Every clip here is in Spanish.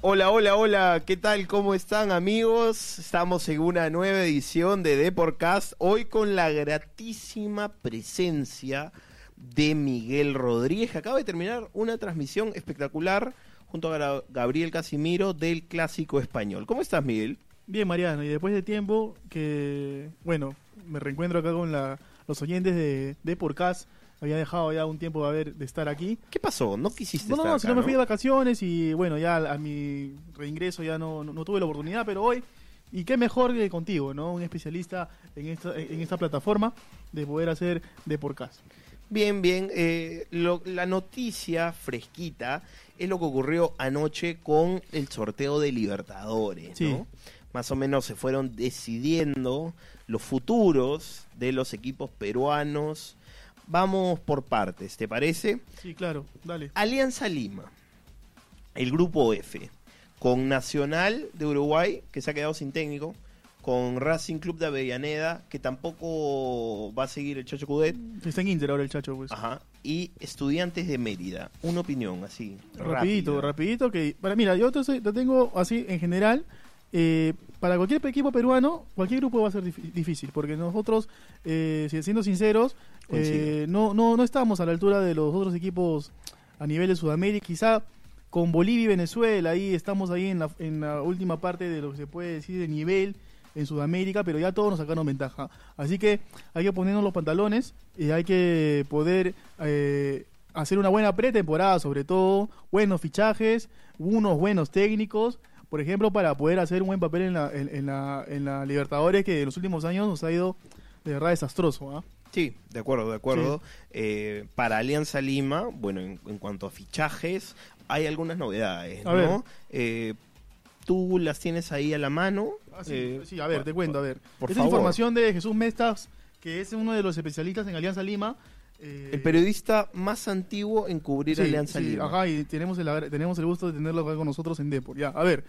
Hola, hola, hola, ¿qué tal? ¿Cómo están amigos? Estamos en una nueva edición de Deporcast, hoy con la gratísima presencia de Miguel Rodríguez, acaba de terminar una transmisión espectacular junto a Gabriel Casimiro del Clásico Español. ¿Cómo estás, Miguel? Bien, Mariano, y después de tiempo que, bueno, me reencuentro acá con la- los oyentes de, de Podcast. Había dejado ya un tiempo de, haber, de estar aquí. ¿Qué pasó? ¿No quisiste No, no, estar no, si acá, no me fui de vacaciones y bueno, ya a mi reingreso ya no, no, no tuve la oportunidad, pero hoy, y qué mejor que contigo, ¿no? Un especialista en esta, en esta plataforma de poder hacer de podcast. Bien, bien. eh, lo- la noticia fresquita es lo que ocurrió anoche con el sorteo de Libertadores, Sí. ¿no? Más o menos se fueron decidiendo los futuros de los equipos peruanos. Vamos por partes, ¿te parece? Sí, claro, dale. Alianza Lima, el grupo F, con Nacional de Uruguay, que se ha quedado sin técnico, con Racing Club de Avellaneda, que tampoco va a seguir el Chacho Cudet, Está en Inter ahora el chacho, pues. Ajá. Y Estudiantes de Mérida. Una opinión así. Rapidito, rápida. rapidito que para mira, yo te, te tengo así en general eh, para cualquier equipo peruano, cualquier grupo va a ser dif- difícil, porque nosotros, eh, si- siendo sinceros, eh, no, no, no estamos a la altura de los otros equipos a nivel de Sudamérica, quizá con Bolivia y Venezuela, ahí estamos ahí en la, en la última parte de lo que se puede decir de nivel en Sudamérica, pero ya todos nos sacaron ventaja. Así que hay que ponernos los pantalones y hay que poder eh, hacer una buena pretemporada, sobre todo, buenos fichajes, unos buenos técnicos, por ejemplo, para poder hacer un buen papel en la, en, en la, en la Libertadores, que en los últimos años nos ha ido de verdad desastroso. ¿ah? Sí, de acuerdo, de acuerdo. Eh, para Alianza Lima, bueno, en, en cuanto a fichajes, hay algunas novedades, A ¿no? Eh, Tú las tienes ahí a la mano. Ah, sí, Eh, sí, a ver, te cuento, a ver. por Esta favor. información de Jesús Mestas, que es uno de los especialistas en Alianza Lima. eh, El periodista más antiguo en cubrir Sí, Alianza sí, Lima. Ajá, y tenemos el, tenemos el gusto de tenerlo acá con nosotros en Depor. Ya, a ver.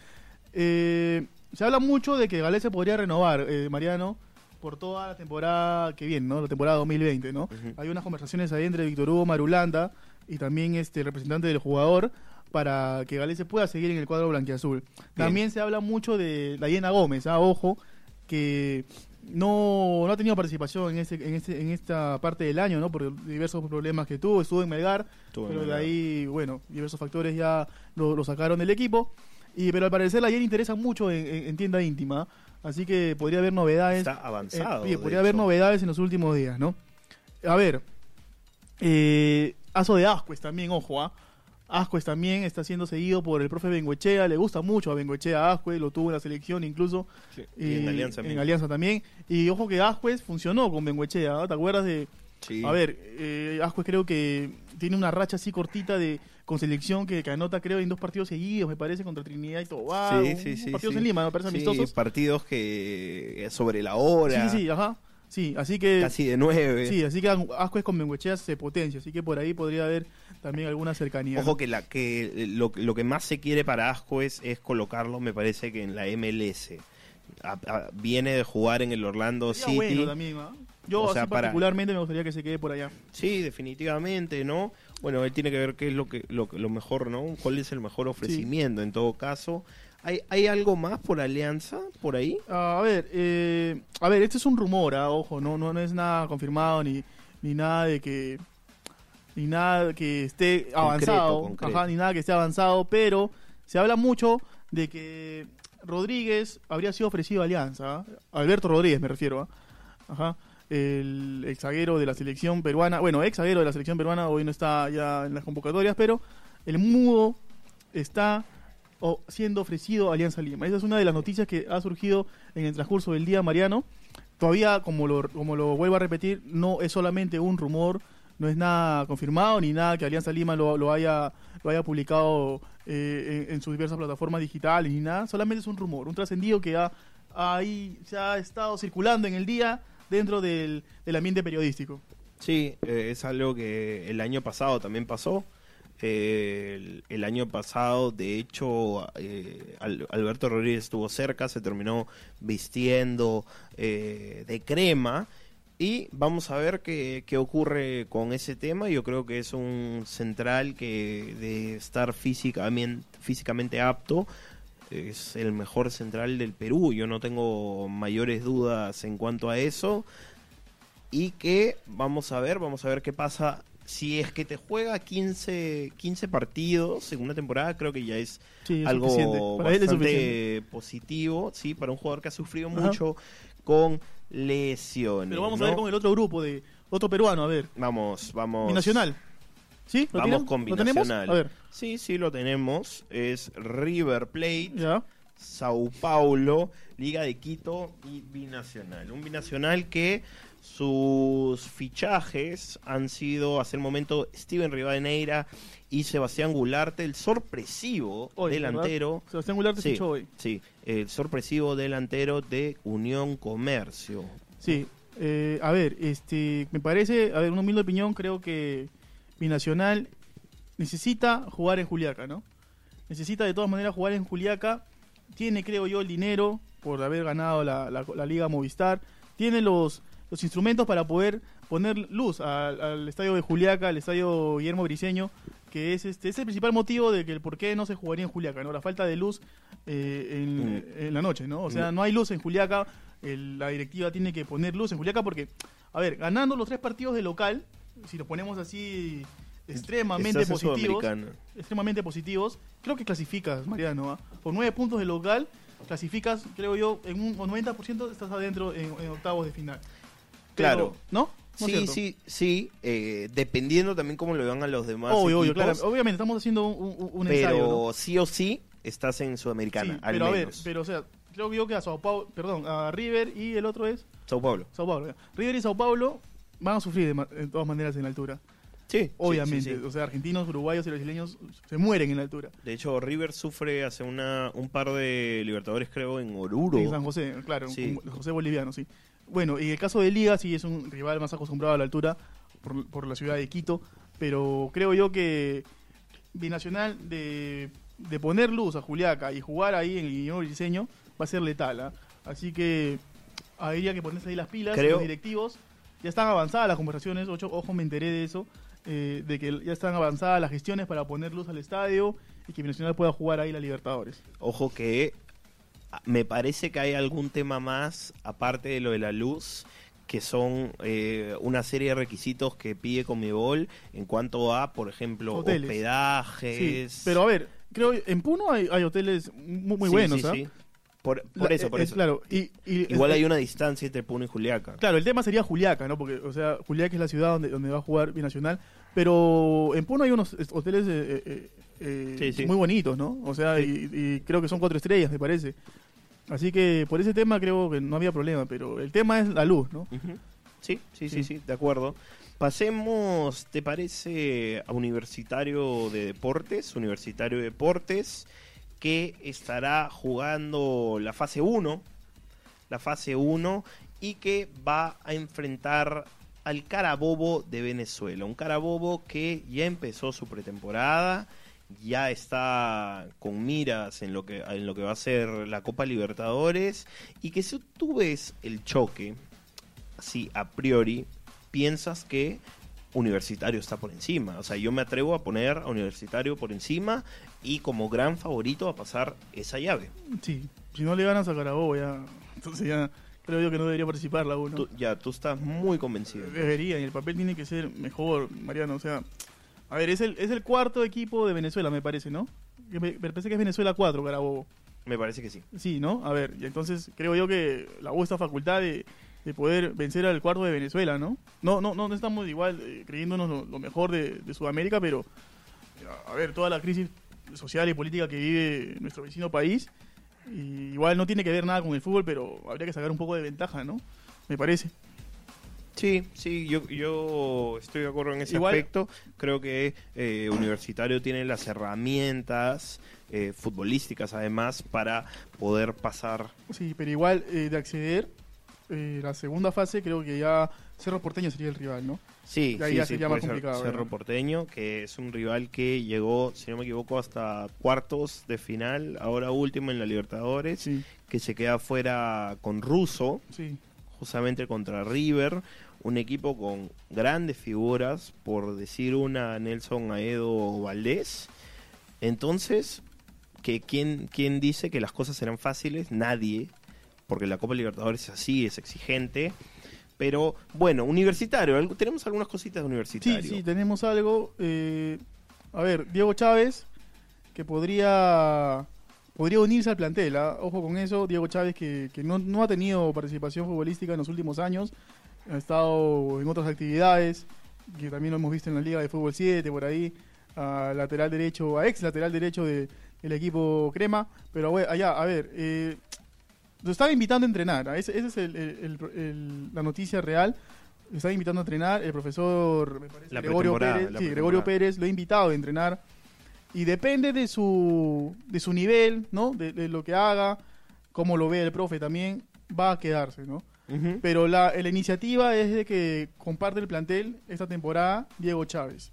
eh, se habla mucho de que Galés se podría renovar, eh, Mariano, por toda la temporada que viene, ¿no? La temporada 2020, ¿no? Ujú. Hay unas conversaciones ahí entre Víctor Hugo Marulanda y también este el representante del jugador para que Galés se pueda seguir en el cuadro blanquiazul. También se habla mucho de la Yena Gómez, ah, ojo, que no, no ha tenido participación en este, en este, en esta parte del año, ¿no? Por diversos problemas que tuvo, estuvo en Melgar, Estuvo en pero de ahí, bueno, diversos factores ya lo, lo sacaron del equipo. Y, pero al parecer la Yen interesa mucho en, en- en tienda íntima, así que podría haber novedades. Está avanzado. Eh, de podría haber hecho. novedades en los últimos días, ¿no? A ver, eh, Aso de Ascuez también, ojo, ¿ah? Ascuez también está siendo seguido por el profe Bengoechea, le gusta mucho a Bengoechea Ascuez, lo tuvo en la selección incluso. Sí, Y en eh, Alianza en también. Alianza también. Y ojo que Ascuez funcionó con Bengoechea, ¿ah? ¿te acuerdas de, Sí. a ver, eh, Ascuez creo que tiene una racha así cortita de con selección que, que anota creo en dos partidos seguidos, me parece, contra Trinidad y Tobago. Sí, sí, sí, partidos en Lima, me parece Sí, amistosos. partidos que sobre la hora. Sí, sí, ajá. Sí, así que Casi de nueve. sí, así que Ascuez con Bengoechea se potencia, así que por ahí podría haber también alguna cercanía. Ojo que la que lo, lo que más se quiere para Asco es, colocarlo, me parece que en la MLS. A- a- viene de jugar en el Orlando Sería City. bueno también, ¿ah? Yo O sea, así para- particularmente me gustaría que se quede por allá. Sí, definitivamente, ¿no? Bueno, él tiene que ver qué es lo que lo, lo mejor, ¿no? ¿Cuál es el mejor ofrecimiento en todo caso? ¿Hay, ¿Hay algo más por Alianza por ahí? A ver, eh, a ver, este es un rumor, ah, ojo, no, no, no es nada confirmado ni, ni nada de que ni nada que esté avanzado, concreto. Ajá, ni nada que esté avanzado, pero se habla mucho de que Rodríguez habría sido ofrecido a Alianza, ¿ah? Alberto Rodríguez me refiero, ¿ah? ajá, el, el zaguero de la selección peruana, bueno, ex zaguero de la selección peruana, hoy no está ya en las convocatorias, pero el mudo está o siendo ofrecido a Alianza Lima. Esa es una de las noticias que ha surgido en el transcurso del día, Mariano. Todavía, como lo, como lo vuelvo a repetir, no es solamente un rumor, no es nada confirmado ni nada que Alianza Lima lo, lo haya, lo haya publicado eh, en, sus diversas plataformas digitales ni nada. Solamente es un rumor, un trascendido que ha, ahí se ha estado circulando en el día dentro del, del ambiente periodístico. Sí, eh, es algo que el año pasado también pasó. El, año pasado. De hecho, eh, Al- Alberto Rodríguez estuvo cerca, se terminó vistiendo eh, de crema. Y vamos a ver qué, qué ocurre con ese tema. Yo creo que es un central que de estar físicamente, físicamente apto es el mejor central del Perú. Yo no tengo mayores dudas en cuanto a eso. Y que vamos a ver, vamos a ver qué pasa. Si es que te juega 15, 15 partidos en una temporada, creo que ya es Sí, es algo es bastante positivo, sí, para un jugador que ha sufrido Ajá. mucho con lesiones. Pero vamos a ver con el otro grupo de otro peruano, a ver. Vamos, vamos. Binacional. ¿Sí? ¿Lo Vamos con. Binacional. A ver, Sí, sí, lo tenemos. Es River Plate. ya. Sao Paulo, Liga de Quito y Binacional. Un Binacional que sus fichajes han sido hasta el momento Steven Rivadeneira y Sebastián Gularte, el sorpresivo Hoy, delantero. ¿verdad? Sebastián Gularte Sí, fichó hoy. sí, el sorpresivo delantero de Unión Comercio. Sí. Eh, a ver, este, me parece, a ver, una humilde opinión, creo que Binacional necesita jugar en Juliaca, ¿no? Necesita de todas maneras jugar en Juliaca. Tiene, creo yo, el dinero por haber ganado la, la- la Liga Movistar. Tiene los, los instrumentos para poder poner luz al, al estadio de Juliaca, al estadio Guillermo Briseño, que es este es el principal motivo de que el por qué no se jugaría en Juliaca, ¿no? La falta de luz eh, en, Mm. en la noche, ¿no? O sea, Mm. no hay luz en Juliaca. el- la directiva tiene que poner luz en Juliaca porque, a ver, ganando los tres partidos de local, si los ponemos así Estás en positivos, extremadamente positivos, creo que clasificas, Mariano. ¿ah? Por nueve puntos de local, clasificas, creo yo, en un 90% estás adentro en, en octavos de final. Pero, Claro. ¿No? ¿No es Sí, sí, sí, eh, dependiendo también cómo lo vean a los demás Obvio, obvio, equipos, claro. Obviamente estamos haciendo un, un- un pero ensayo, ¿no? sí o sí estás en Sudamericana, Sí, al pero a ver, pero o sea, creo yo que a Sao Paulo, perdón, a River y el otro es Sao Paulo. Sao Paulo. River y Sao Paulo van a sufrir de, de todas maneras en la altura. Sí, Obviamente, sí, sí, sí. o sea, argentinos, uruguayos y brasileños se mueren en la altura. De hecho, River sufre hace una, un par de Libertadores, creo, en Oruro. En San José, claro, José Boliviano, sí. Bueno, y el caso de Liga sí es un rival más acostumbrado a la altura por, por la ciudad de Quito, pero creo yo que Binacional de, de poner luz a Juliaca y jugar ahí en el Guillermo Briseño va a ser letal, ¿ah? Así que habría que ponerse ahí las pilas, Creo- los directivos. Ya están avanzadas las conversaciones, ocho, ojo, me enteré de eso, eh, de que ya están avanzadas las gestiones para poner luz al estadio y que Binacional pueda jugar ahí la Libertadores. Ojo que me parece que hay algún tema más, aparte de lo de la luz, que son eh, una serie de requisitos que pide Conmebol en cuanto a, por ejemplo, Hoteles. hospedajes. Sí, pero a ver, creo en Puno hay, hay hoteles muy, muy Sí, buenos, sí, ¿ah? Por, por La- eso, por eh, eso. Claro, y, y- Igual es- hay una distancia entre Puno y Juliaca. Claro, el tema sería Juliaca, ¿no? Porque, o sea, Juliaca es la ciudad donde, donde va a jugar Binacional, pero en Puno hay unos hoteles eh, eh, eh, Sí, sí. muy bonitos, ¿no? O sea, y, y creo que son cuatro estrellas, me parece. Así que por ese tema creo que no había problema, pero el tema es la luz, ¿no? Sí, Sí. sí, sí, de acuerdo. Pasemos, ¿te parece a Universitario de Deportes? Universitario de Deportes que estará jugando la fase 1, la fase 1 y que va a enfrentar al Carabobo de Venezuela, un Carabobo que ya empezó su pretemporada, ya está con miras en lo que en lo que va a ser la Copa Libertadores y que si tú ves el choque así a priori piensas que Universitario está por encima. O sea, yo me atrevo a poner a Universitario por encima y como gran favorito a pasar esa llave. Sí, si no le ganas a Carabobo ya, entonces ya creo yo que no debería participar la uno. Tú- ya, tú estás muy convencido. Debería, y el papel tiene que ser mejor, Mariano. O sea, a ver, es el, es el cuarto equipo de Venezuela, me parece, ¿no? Me, me parece que es Venezuela 4, Carabobo. Me parece que sí. Sí, ¿no? A ver, y entonces creo yo que la U está facultad de, de poder vencer al cuarto de Venezuela, ¿no? No, no, no, no estamos igual eh, creyéndonos lo, lo mejor de, de Sudamérica, pero a ver, toda la crisis social y política que vive nuestro vecino país, y igual no tiene que ver nada con el fútbol, pero habría que sacar un poco de ventaja, ¿no? Me parece. Sí, sí, yo, yo estoy de acuerdo en ese Igual- aspecto. Creo que eh, Universitario tiene las herramientas eh, futbolísticas, además, para poder pasar. Sí, pero igual eh, de acceder, eh, la segunda fase creo que ya Cerro Porteño sería el rival, ¿no? Sí, Y ahí sí, ya sí, sería más puede ser complicado, Cerro. Porteño, que es un rival que llegó, si no me equivoco, hasta cuartos de final, ahora último en la Libertadores, Sí, que se queda fuera con Russo, sí. Justamente contra River, un equipo con grandes figuras, por decir una, Nelson Aedo Valdés. Entonces, que ¿quién, ¿quién dice que las cosas serán fáciles? Nadie, porque la Copa Libertadores es así, es exigente. Pero bueno, universitario, algo- tenemos algunas cositas de Sí, universitario. sí, tenemos algo. eh, a ver, Diego Chávez, que podría podría unirse al plantel. ¿ah? Ojo con eso, Diego Chávez, que, que no, no ha tenido participación futbolística en los últimos años, ha estado en otras actividades, que también lo hemos visto en la Liga de Fútbol 7, por ahí, a lateral derecho, a ex lateral derecho de- del equipo Crema. Pero allá, a ver, eh, lo estaba invitando a entrenar. ¿ah? Esa es el- el- el- la noticia real. Lo estaba invitando a entrenar. El profesor me parece, Gregorio Pérez, sí, Gregorio. Pérez lo ha invitado a entrenar. Y depende de su, de su nivel, ¿no? De, de lo que haga, cómo lo ve el profe también, va a quedarse, ¿no? Pero la, la iniciativa es de que comparte el plantel esta temporada Diego Chávez.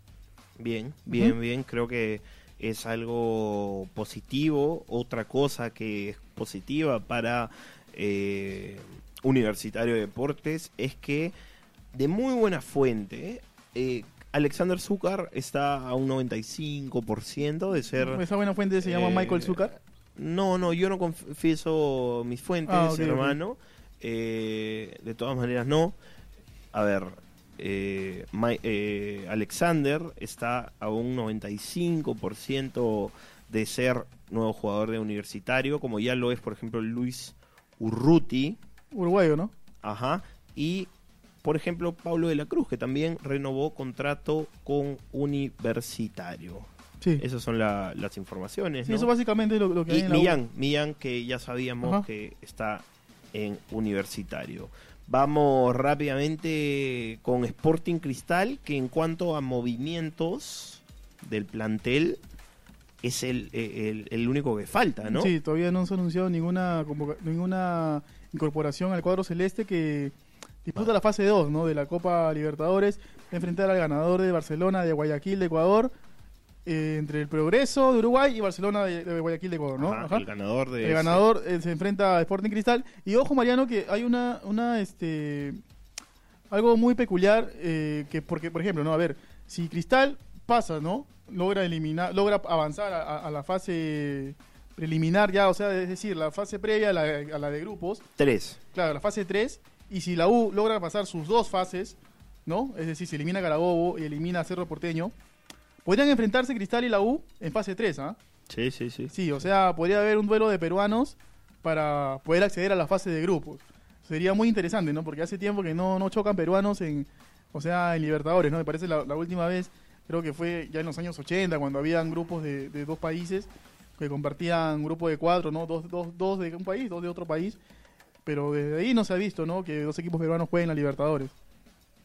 Bien, bien, bien. Creo que es algo positivo. Otra cosa que es positiva para eh, Universitario de Deportes es que de muy buena fuente, eh, Alexander Zúcar está a un 95% de ser... Esa buena fuente se llama eh, Michael Zucker. No, no, yo no confieso mis fuentes, Ah, ok, ok. hermano. Eh, de todas maneras, no. A ver, eh, eh, Alexander está a un 95% de ser nuevo jugador de universitario, como ya lo es, por ejemplo, Luis Urruti. Uruguayo, ¿no? Ajá. Y, por ejemplo, Pablo de la Cruz, que también renovó contrato con Universitario. Sí. Esas son la- las informaciones. Sí, ¿no? eso básicamente es lo, lo que hay Y en la U. Millán, Millán que ya sabíamos Ajá. que está en universitario. Vamos rápidamente con Sporting Cristal, que en cuanto a movimientos del plantel es el, el, el único que falta, ¿no? Sí, todavía no se ha anunciado ninguna ninguna incorporación al cuadro celeste que disputa la fase 2 ¿no? de la Copa Libertadores, enfrentar al ganador de Barcelona de Guayaquil de Ecuador, eh, entre el Progreso de Uruguay y Barcelona de, de Guayaquil de Ecuador, ¿no? Ajá, Ajá. El ganador de El ganador eh, se enfrenta a Sporting Cristal. Y ojo, Mariano, que hay una, una este, algo muy peculiar, eh, que porque, por ejemplo, no, a ver, si Cristal pasa, ¿no? Logra eliminar, logra avanzar a, a- a la fase preliminar ya, o sea, es decir, la fase previa a la, a la de grupos, tres. claro, la fase 3, y si la U logra pasar sus dos fases, ¿no? Es decir, si elimina Carabobo y elimina a Cerro Porteño, podrían enfrentarse Cristal y la U en fase 3, ¿ah? Sí, sí, sí. Sí, o sea, podría haber un duelo de peruanos para poder acceder a la fase de grupos. Sería muy interesante, ¿no? Porque hace tiempo que no, no chocan peruanos en, o sea, en Libertadores, ¿no? Me parece la, la última vez, creo que fue ya en los años 80, cuando habían grupos de, de dos países que compartían un grupo de cuatro, ¿no? Dos, dos, dos de un país, dos de otro país. Pero desde ahí no se ha visto, ¿no? Que dos equipos peruanos jueguen la Libertadores.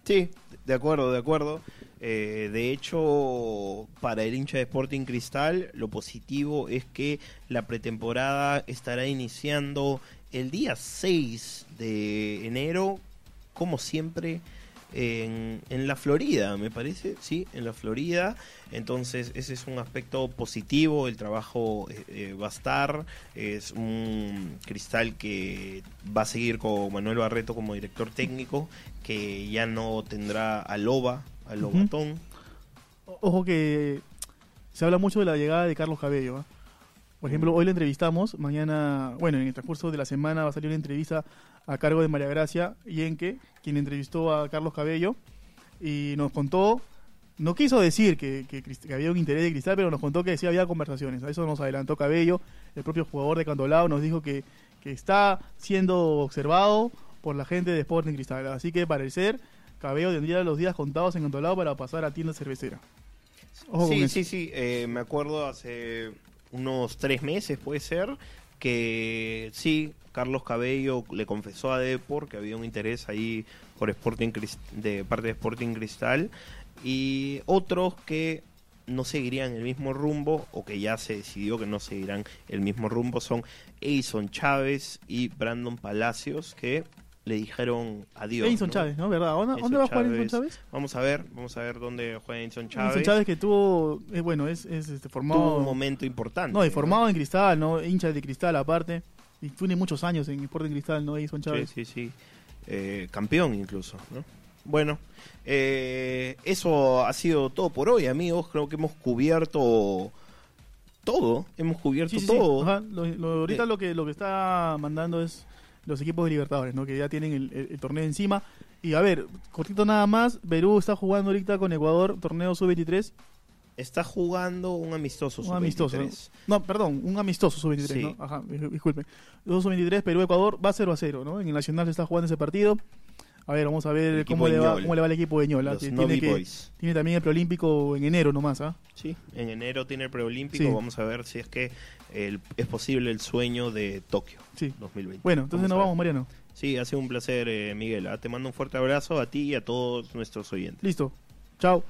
Sí, de acuerdo, de acuerdo. Eh, de hecho, para el hincha de Sporting Cristal, lo positivo es que la pretemporada estará iniciando el día 6 de enero, como siempre, en, en la Florida, me parece, sí, en la Florida. Entonces, ese es un aspecto positivo, el trabajo eh, eh, va a estar, es un cristal que va a seguir con Manuel Barreto como director técnico, que ya no tendrá a Loba, a. Lobatón. Ojo que se habla mucho de la llegada de Carlos Cabello. ¿ah? Por ejemplo, hoy le entrevistamos, mañana, bueno, en el transcurso de la semana va a salir una entrevista a cargo de María Gracia Yenque, quien entrevistó a Carlos Cabello y nos contó, no quiso decir que, que había un interés de Cristal, pero nos contó que sí había conversaciones. A eso nos adelantó Cabello, el propio jugador de Cantolao nos dijo que, que está siendo observado por la gente de Sporting Cristal. Así que, para el ser, Cabello tendría los días contados en Cantolao para pasar a tienda cervecera. Ojo Sí, sí, sí, eh, me acuerdo hace unos tres meses, puede ser, que sí, Carlos Cabello le confesó a Depor que había un interés ahí por Sporting de parte de Sporting Cristal y otros que no seguirían el mismo rumbo o que ya se decidió que no seguirán el mismo rumbo son Edison Chávez y Brandon Palacios que le dijeron adiós. Edinson ¿no? Chávez, ¿no? ¿Verdad? ¿Dónde, va a jugar Edinson Chávez. Vamos a ver, vamos a ver dónde juega Edinson Chávez. Edinson Chávez que tuvo, eh, bueno, es, es este, Tuvo formado... un momento importante. No, y formado en Cristal, ¿no? Hincha de Cristal aparte. Y tiene muchos años en Sporting Cristal, ¿no? Edinson Sí, Chávez. sí, sí. Eh, campeón incluso, ¿no? Bueno, eh, eso ha sido todo por hoy, amigos. Creo que hemos cubierto todo. Hemos cubierto Sí, sí, sí. todo. Ajá, lo- lo- ahorita Eh. lo que lo que está mandando es los equipos de Libertadores, ¿no? Que ya tienen el, el- el torneo encima. Y a ver, cortito nada más, Perú está jugando ahorita con Ecuador, torneo sub-23. Está jugando un amistoso. Un amistoso. ¿no? sub-23. No, perdón, un amistoso sub-23, Sí. ¿no? Ajá, dis- disculpen. Los sub-23, Perú-Ecuador va 0 a 0, ¿no? En el Nacional se está jugando ese partido. A ver, vamos a ver El cómo le, va, cómo le va al equipo de Ñola. Que Novi tiene, que, tiene también el preolímpico en enero nomás, ¿ah? Sí, en enero tiene el preolímpico. Sí. Vamos a ver si es que el- es posible el sueño de Tokio Sí. 2020. Bueno, entonces nos vamos, Mariano. Sí, ha sido un placer, eh, Miguel. ¿ah? Te mando un fuerte abrazo a ti y a todos nuestros oyentes. Listo. Chao.